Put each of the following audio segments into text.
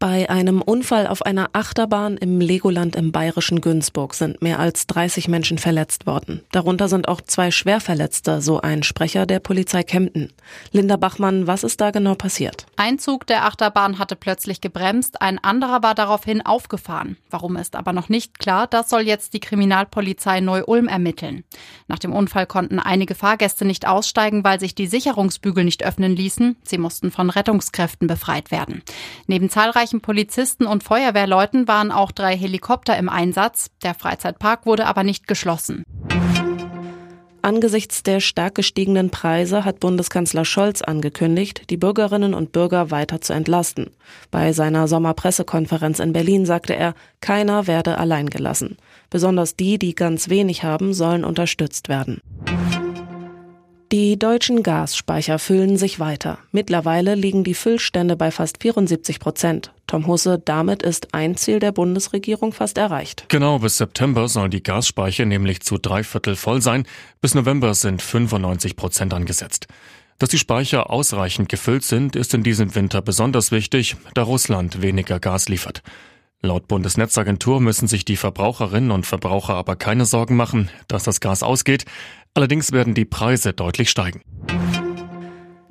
Bei einem Unfall auf einer Achterbahn im Legoland im bayerischen Günzburg sind mehr als 30 Menschen verletzt worden. Darunter sind auch zwei Schwerverletzte, so ein Sprecher der Polizei Kempten. Linda Bachmann, was ist da genau passiert? Ein Zug der Achterbahn hatte plötzlich gebremst, ein anderer war daraufhin aufgefahren. Warum ist aber noch nicht klar, das soll jetzt die Kriminalpolizei Neu-Ulm ermitteln. Nach dem Unfall konnten einige Fahrgäste nicht aussteigen, weil sich die Sicherungsbügel nicht öffnen ließen. Sie mussten von Rettungskräften befreit werden. Neben zahlreichen Polizisten und Feuerwehrleuten waren auch drei Helikopter im Einsatz. Der Freizeitpark wurde aber nicht geschlossen. Angesichts der stark gestiegenen Preise hat Bundeskanzler Scholz angekündigt, die Bürgerinnen und Bürger weiter zu entlasten. Bei seiner Sommerpressekonferenz in Berlin sagte er, keiner werde allein gelassen. Besonders die, die ganz wenig haben, sollen unterstützt werden. Die deutschen Gasspeicher füllen sich weiter. Mittlerweile liegen die Füllstände bei fast 74 Prozent. Tom Husse, damit ist ein Ziel der Bundesregierung fast erreicht. Genau, bis September sollen die Gasspeicher nämlich zu drei Viertel voll sein. Bis November sind 95 Prozent angesetzt. Dass die Speicher ausreichend gefüllt sind, ist in diesem Winter besonders wichtig, da Russland weniger Gas liefert. Laut Bundesnetzagentur müssen sich die Verbraucherinnen und Verbraucher aber keine Sorgen machen, dass das Gas ausgeht. Allerdings werden die Preise deutlich steigen.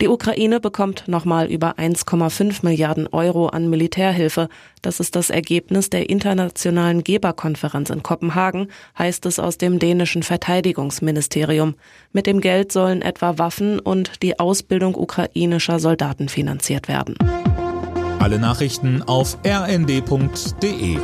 Die Ukraine bekommt nochmal über 1,5 Milliarden Euro an Militärhilfe. Das ist das Ergebnis der internationalen Geberkonferenz in Kopenhagen, heißt es aus dem dänischen Verteidigungsministerium. Mit dem Geld sollen etwa Waffen und die Ausbildung ukrainischer Soldaten finanziert werden. Alle Nachrichten auf rnd.de